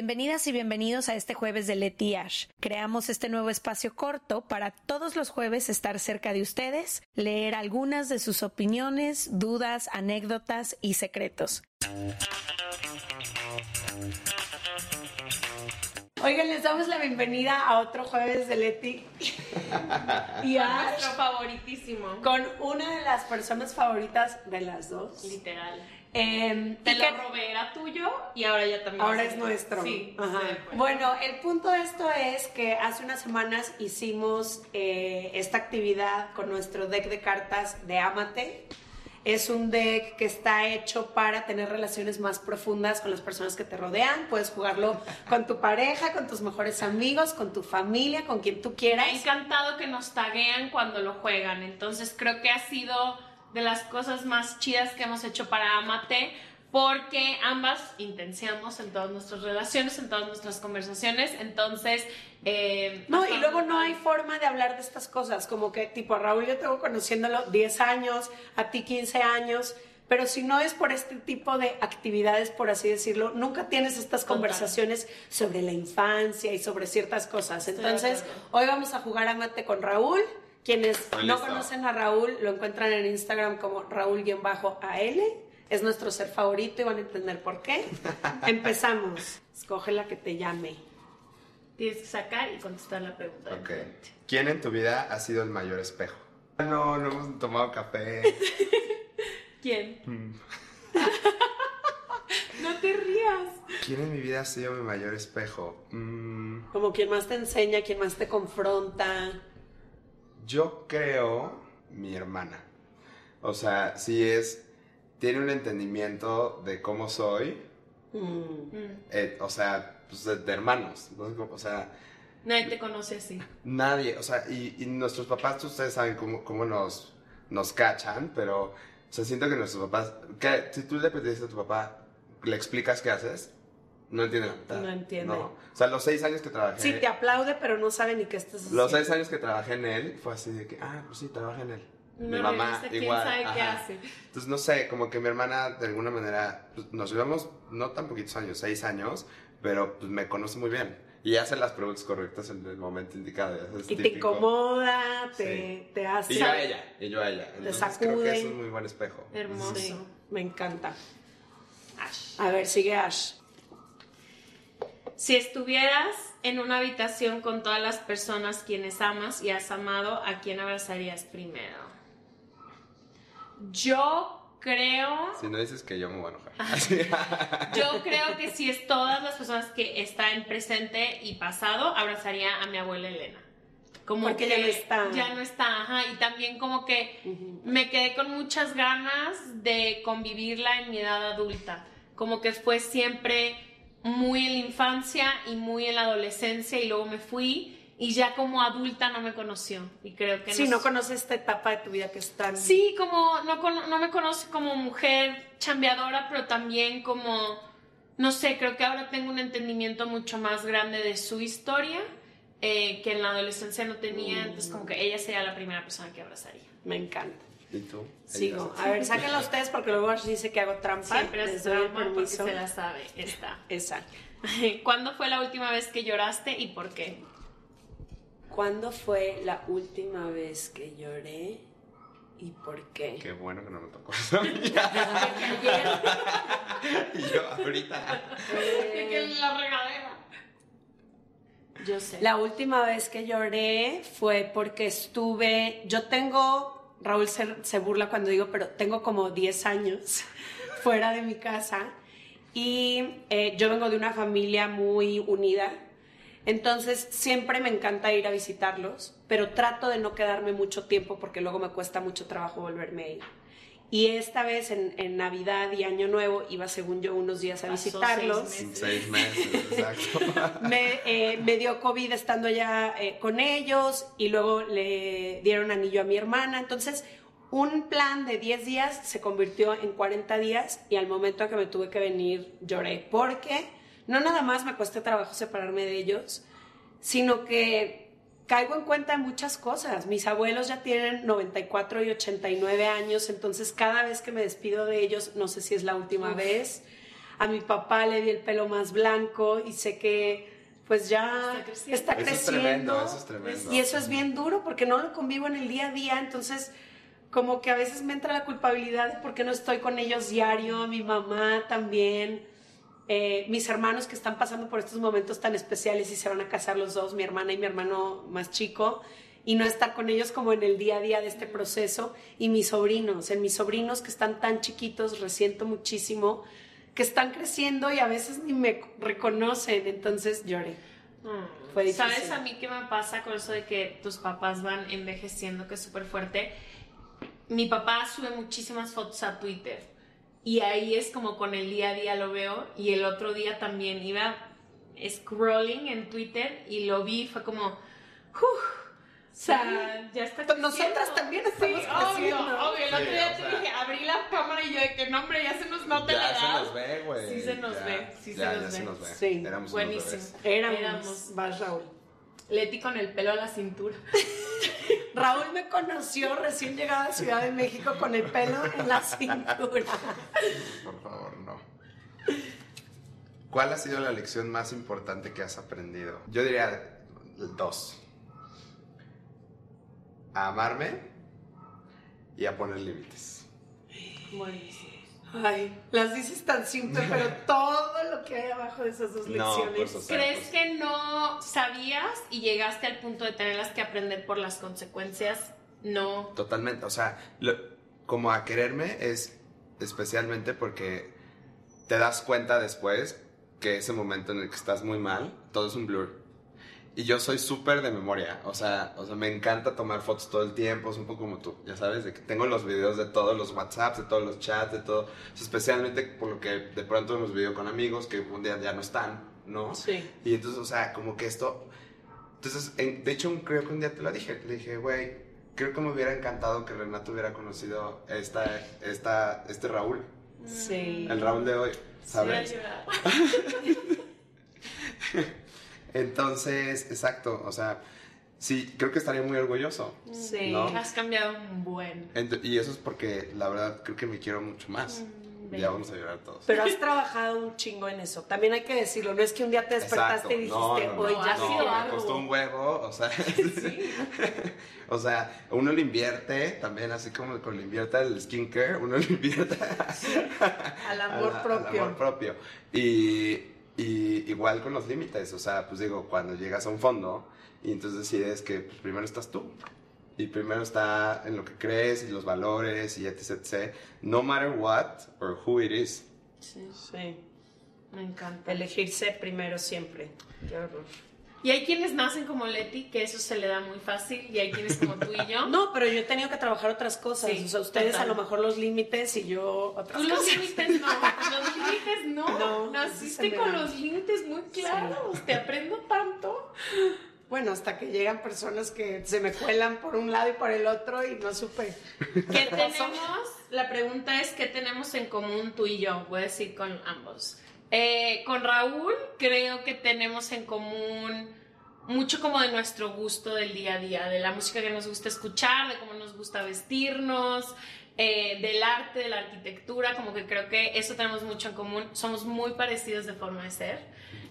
Bienvenidas y bienvenidos a este jueves de Leti Ash. Creamos este nuevo espacio corto para todos los jueves estar cerca de ustedes, leer algunas de sus opiniones, dudas, anécdotas y secretos. Oigan, les damos la bienvenida a otro jueves de Leti y Ash Nuestro favoritísimo. con una de las personas favoritas de las dos. Literal. Em, Te lo robé, era tuyo y ahora ya también. Ahora es nuestro. Sí. Ajá. sí. Bueno, el punto de esto es que hace unas semanas hicimos eh, esta actividad con nuestro deck de cartas de Amate. Es un deck que está hecho para tener relaciones más profundas con las personas que te rodean. Puedes jugarlo con tu pareja, con tus mejores amigos, con tu familia, con quien tú Me ha quieras. encantado que nos taguean cuando lo juegan. Entonces creo que ha sido de las cosas más chidas que hemos hecho para Amate. Porque ambas intenciamos en todas nuestras relaciones, en todas nuestras conversaciones. Entonces. eh, No, y luego no hay forma de hablar de estas cosas, como que tipo a Raúl yo tengo conociéndolo 10 años, a ti 15 años, pero si no es por este tipo de actividades, por así decirlo, nunca tienes estas conversaciones sobre la infancia y sobre ciertas cosas. Entonces, hoy vamos a jugar a mate con Raúl. Quienes no conocen a Raúl, lo encuentran en Instagram como Raúl-AL. Es nuestro ser favorito y van a entender por qué. Empezamos. Escoge la que te llame. Tienes que sacar y contestar la pregunta. Ok. ¿Quién en tu vida ha sido el mayor espejo? No, no hemos tomado café. ¿Quién? Mm. no te rías. ¿Quién en mi vida ha sido mi mayor espejo? Mm, Como quien más te enseña, quien más te confronta. Yo creo mi hermana. O sea, sí es. Tiene un entendimiento de cómo soy. Mm. eh, o sea, pues de, de hermanos. ¿no? O sea, Nadie te conoce así. Nadie, o sea, y, y nuestros papás, ustedes saben cómo, cómo nos, nos cachan, pero, o sea, siento que nuestros papás, que si tú le pediste a tu papá, le explicas qué haces, no entiende la mitad. No entiende. No. O sea, los seis años que trabajé, Sí, te aplaude, pero no sabe ni qué estás haciendo. los seis años que trabajé en él, fue así de que, ah, pues sí, trabaja en él. Mi No mamá, revisa quién igual. sabe qué hace. Entonces, no sé, como que mi hermana, de alguna manera, pues, nos llevamos no tan poquitos años, seis años, pero pues me conoce muy bien. Y hace las preguntas correctas en el momento indicado. Y te incomoda, te, Sí. te hace... Y yo a ella, y yo a ella. Entonces creo sacude. que es un muy buen espejo. Hermoso. Sí, me encanta. Ash. A ver, sigue Ash. Si estuvieras en una habitación con todas las personas quienes amas y has amado, ¿a quién abrazarías primero? Yo creo, Si no dices que yo me voy a enojar. yo creo que si es todas las personas que están en presente y pasado, abrazaría a mi abuela Elena. Como Porque que ya no está. Ya no está, ajá. Y también como que me quedé con muchas ganas de convivirla en mi edad adulta. Como que fue siempre muy en la infancia y muy en la adolescencia y luego me fui y ya como adulta no me conoció. Y creo que Sí, no no conoces esta etapa de tu vida que es tan... Sí, como no, no me conoce como mujer chambeadora, pero también como, no sé, creo que ahora tengo un entendimiento mucho más grande de su historia eh, que en la adolescencia no tenía, entonces como que ella sería la primera persona que abrazaría. Me encanta. ¿Y tú? Sigo. A ver, sáquenla ustedes porque luego Ash dice que hago trampa. Siempre Les es trauma porque se la sabe, está. Esa. ¿Cuándo fue la última vez que lloraste y por qué? ¿Cuándo fue la última vez que lloré y por qué? Qué bueno que no me tocó esa Y yo ahorita. De que la regadera. Yo sé. La última vez que lloré fue porque estuve, yo tengo, Raúl se, se burla cuando digo, pero tengo como 10 años fuera de mi casa y eh, yo vengo de una familia muy unida, entonces siempre me encanta ir a visitarlos, pero trato de no quedarme mucho tiempo porque luego me cuesta mucho trabajo volverme a. Y esta vez en, en Navidad y Año Nuevo iba según yo unos días a Pasó visitarlos. seis meses. Seis meses, exacto. me, eh, me dio COVID estando allá eh, con ellos y luego le dieron anillo a mi hermana. Entonces, un plan de 10 días se convirtió en 40 días y al momento que me tuve que venir lloré porque no nada más me cuesta trabajo separarme de ellos, sino que caigo en cuenta de muchas cosas. Mis abuelos ya tienen 94 y 89 años, entonces cada vez que me despido de ellos, no sé si es la última vez. A mi papá le di el pelo más blanco y sé que pues ya Está creciendo. está Eso es tremendo, eso es tremendo. Y eso es bien duro porque no lo convivo en el día a día, entonces como que a veces me entra la culpabilidad de por qué no estoy con ellos diario, mi mamá también, eh, mis hermanos que están pasando por estos momentos tan especiales y se van a casar los dos, mi hermana y mi hermano más chico, y no estar con ellos como en el día a día de este proceso, y mis sobrinos, en mis sobrinos que están tan chiquitos, resiento muchísimo, que están creciendo y a veces ni me reconocen, entonces lloré. Mm. Fue difícil. ¿Sabes a mí qué me pasa con eso de que tus papás van envejeciendo, que es súper fuerte? Mi papá sube muchísimas fotos a Twitter y ahí es como con el día a día lo veo y el otro día también iba scrolling en Twitter y lo vi, fue como, "Uf". o sea, ya está Pues nosotras creciendo. también Sí, estamos obvio, creciendo. obvio. El otro Sí, día te sea. dije, abrí la cámara y yo de que no, hombre, ya se nos nota la Ya se edad. nos ve, güey. Sí se nos Ya, ve, sí ya, se ya nos se ve. nos ve. Sí, Éramos Buenísimo. Éramos, Éramos. vas Raúl. Leti con el pelo a la cintura. Raúl me conoció recién llegada a Ciudad de México con el pelo en la cintura. Por favor, no. ¿Cuál ha sido la lección más importante que has aprendido? Yo diría dos. A amarme y a poner límites. Buenísimo. Ay, las dices tan simple, pero todo lo que hay abajo de esas dos No, lecciones. pues, o sea, ¿Crees pues- que no sabías y llegaste al punto de tenerlas que aprender por las consecuencias? No. Totalmente, o sea, lo- como a quererme es especialmente porque te das cuenta después que ese momento en el que estás muy mal, todo es un blur. Y yo soy súper de memoria, o sea, o sea, me encanta tomar fotos todo el tiempo, es un poco como tú, ya sabes, de que tengo los videos de todos los WhatsApps, de todos los chats, de todo, o sea, especialmente por lo que de pronto hemos vivido con amigos que un día ya no están, ¿no? Sí. Y entonces, o sea, como que esto... Entonces, en- de hecho, creo que un día te lo dije. Le dije, güey, creo que me hubiera encantado que Renato hubiera conocido esta, esta, este Raúl. Sí. El Raúl de hoy, ¿sabes? Sí. Entonces, exacto, o sea, sí, creo que estaría muy orgulloso. Sí. ¿no? Has cambiado un buen. Ent- y eso es porque, la verdad, creo que me quiero mucho más. Mm, ya vamos a llorar todos. Pero has trabajado un chingo en eso. También hay que decirlo. No es que un día te despertaste y dijiste, No, no, no, hoy no, ya ha no, sido me algo. costó un huevo, o sea, o sea, uno le invierte también, así como con le invierte al skincare, uno le invierte Al amor a la- propio. Al amor propio. Y, y igual con los límites, o sea, pues digo, cuando llegas a un fondo y entonces decides que pues, primero estás tú. Y primero está en lo que crees y los valores y etc, etc. No matter what or who it is. Sí. sí. Me encanta. Elegirse primero siempre. Qué horror. Y hay quienes nacen como Leti, que eso se le da muy fácil, y hay quienes como tú y yo. No, pero yo he tenido que trabajar otras cosas. Sí, o sea, ustedes total. a lo mejor los límites y yo otras Tú los cosas. límites no, los límites no. Naciste con los límites muy claros. Te aprendo tanto. Bueno, hasta que llegan personas que se me cuelan por un lado y por el otro y no supe. ¿Qué tenemos? La pregunta es: ¿qué tenemos en común tú y yo? Voy a decir con ambos. Eh, con Raúl, creo que tenemos en común mucho como de nuestro gusto del día a día, de la música que nos gusta escuchar, de cómo nos gusta vestirnos, eh, del arte, de la arquitectura, como que creo que eso tenemos mucho en común. Somos muy parecidos de forma de ser.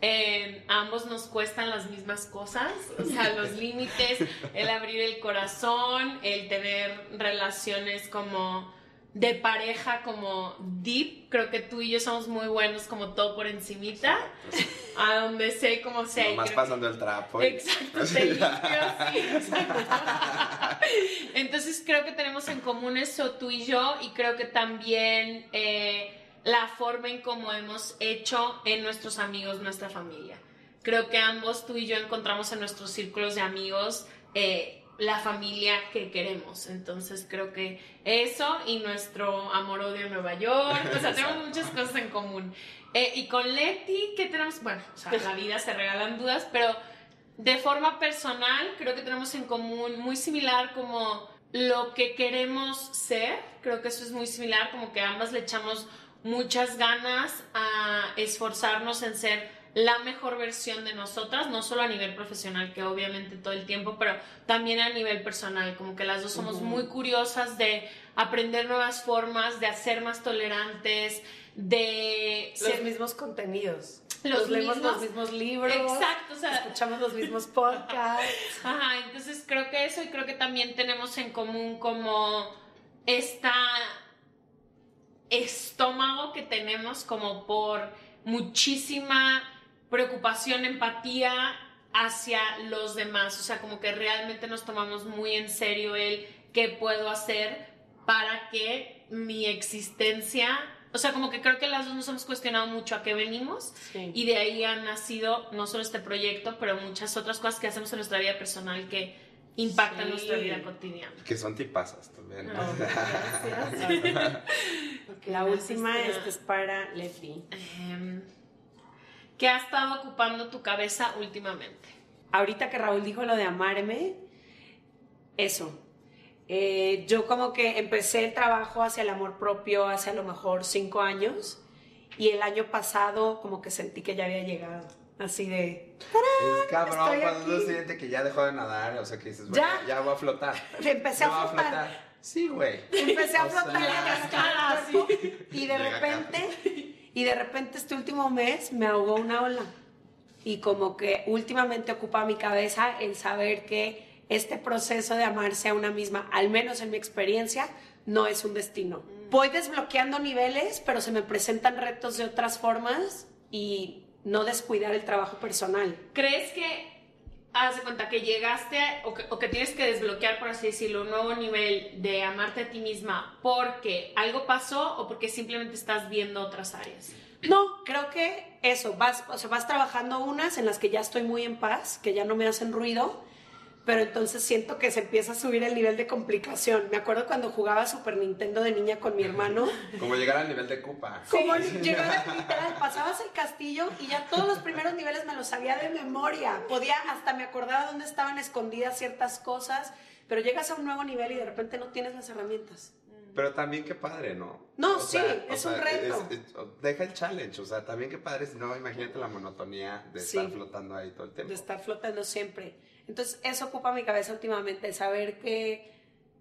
Eh, ambos nos cuestan las mismas cosas, o sea, los límites, el abrir el corazón, el tener relaciones como de pareja, como deep. Creo que tú y yo somos muy buenos como todo por encimita, a donde sé y Nomás creo- pasando el trapo. y- Exacto, te limpio así, exacto. Entonces creo que tenemos en común eso tú y yo y creo que también eh, la forma en cómo hemos hecho en nuestros amigos nuestra familia. Creo que ambos tú y yo encontramos en nuestros círculos de amigos eh, la familia que queremos. Entonces creo que eso y nuestro amor-odio en Nueva York, o sea, tenemos muchas cosas en común. Eh, y con Leti, ¿qué tenemos? Bueno, o sea, la vida se regalan dudas, pero de forma personal creo que tenemos en común muy similar como lo que queremos ser, creo que eso es muy similar, como que ambas le echamos muchas ganas a esforzarnos en ser la mejor versión de nosotras, no solo a nivel profesional, que obviamente todo el tiempo, pero también a nivel personal, como que las dos somos muy curiosas de aprender nuevas formas, de hacer más tolerantes, de... Los mismos contenidos. Los leemos mismos- los mismos libros. Exacto, o sea- escuchamos los mismos podcasts. Ajá, entonces creo que eso y creo que también tenemos en común como esta estómago que tenemos como por muchísima preocupación, empatía hacia los demás, o sea, como que realmente nos tomamos muy en serio el qué puedo hacer para que mi existencia, o sea, como que creo que las dos nos hemos cuestionado mucho a qué venimos Sí. y de ahí han nacido no solo este proyecto, pero muchas otras cosas que hacemos en nuestra vida personal que impactan Sí. nuestra vida cotidiana. Que son tipazas también. ¿no? La última, Este, esta es para Leti. Em, ¿Qué ha estado ocupando tu cabeza últimamente? Ahorita que Raúl dijo lo de amarme, eso. Eh, yo como que empecé el trabajo hacia el amor propio hace a lo mejor cinco años y el año pasado como que sentí que ya había llegado. Así de... Es cabrón Estoy cuando uno siente que ya dejó de nadar, o sea, que dices, bueno, Ya. ya, voy a flotar. Empecé a Ya voy flotar. Sí, güey. Empecé a O sea, flotar la cascada así, y de Llega repente y de repente este último mes me ahogó una ola y como que últimamente ocupa mi cabeza el saber que este proceso de amarse a una misma, al menos en mi experiencia, no es un destino. Voy desbloqueando niveles, pero se me presentan retos de otras formas y no descuidar el trabajo personal. ¿Crees que, haz de cuenta, que llegaste a- o, que, o que tienes que desbloquear, por así decirlo, un nuevo nivel de amarte a ti misma porque algo pasó o porque simplemente estás viendo otras áreas? No, creo que eso, vas, o sea, vas trabajando unas en las que ya estoy muy en paz, que ya no me hacen ruido, pero entonces siento que se empieza a subir el nivel de complicación. Me acuerdo cuando jugaba Super Nintendo de niña con mi hermano, Como llegar al nivel de Cupa. como llegaba literal, pasabas el castillo y ya todos los primeros niveles me los sabía de memoria. Podía, hasta me acordaba dónde estaban escondidas ciertas cosas, pero llegas a un nuevo nivel y de repente no tienes las herramientas. Pero también qué padre, ¿no? No, sí, es un reto. es- es- deja el challenge, o sea, también qué padre, no, imagínate la monotonía de Sí. estar flotando ahí todo el tiempo. de estar flotando siempre. Entonces, eso ocupa mi cabeza últimamente, saber que,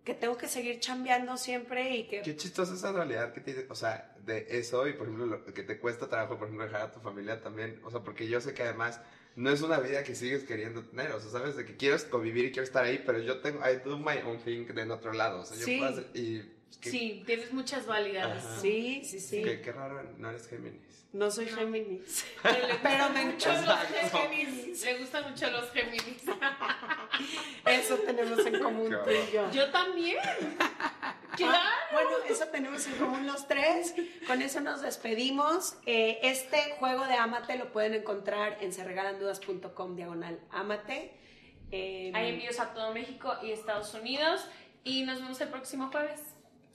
que tengo que seguir chambeando siempre y que... Qué chistosa esa dualidad que tiene, o sea, de eso y por ejemplo lo que te cuesta trabajo, por ejemplo, dejar a tu familia también, o sea, porque yo sé que además no es una vida que sigues queriendo tener, o sea, sabes de que quieres convivir y quiero estar ahí, pero yo tengo, I do my own thing de en otro lado, o sea, yo Sí. puedo hacer, y que- Sí, tienes muchas dualidades. Ajá. Sí, sí, sí. que- qué raro, no eres Géminis. No soy Géminis. Pero le Pero gustan me mucho los. Géminis. Le gustan mucho los Géminis. Eso tenemos en común Qué tú y yo. Yo también. Claro. Ah, bueno, eso tenemos en común los tres. Con eso nos despedimos. Eh, este juego de Amate lo pueden encontrar en serregalandudas.com diagonal Amate. Eh, Hay envíos a todo México y Estados Unidos. Y nos vemos el próximo jueves.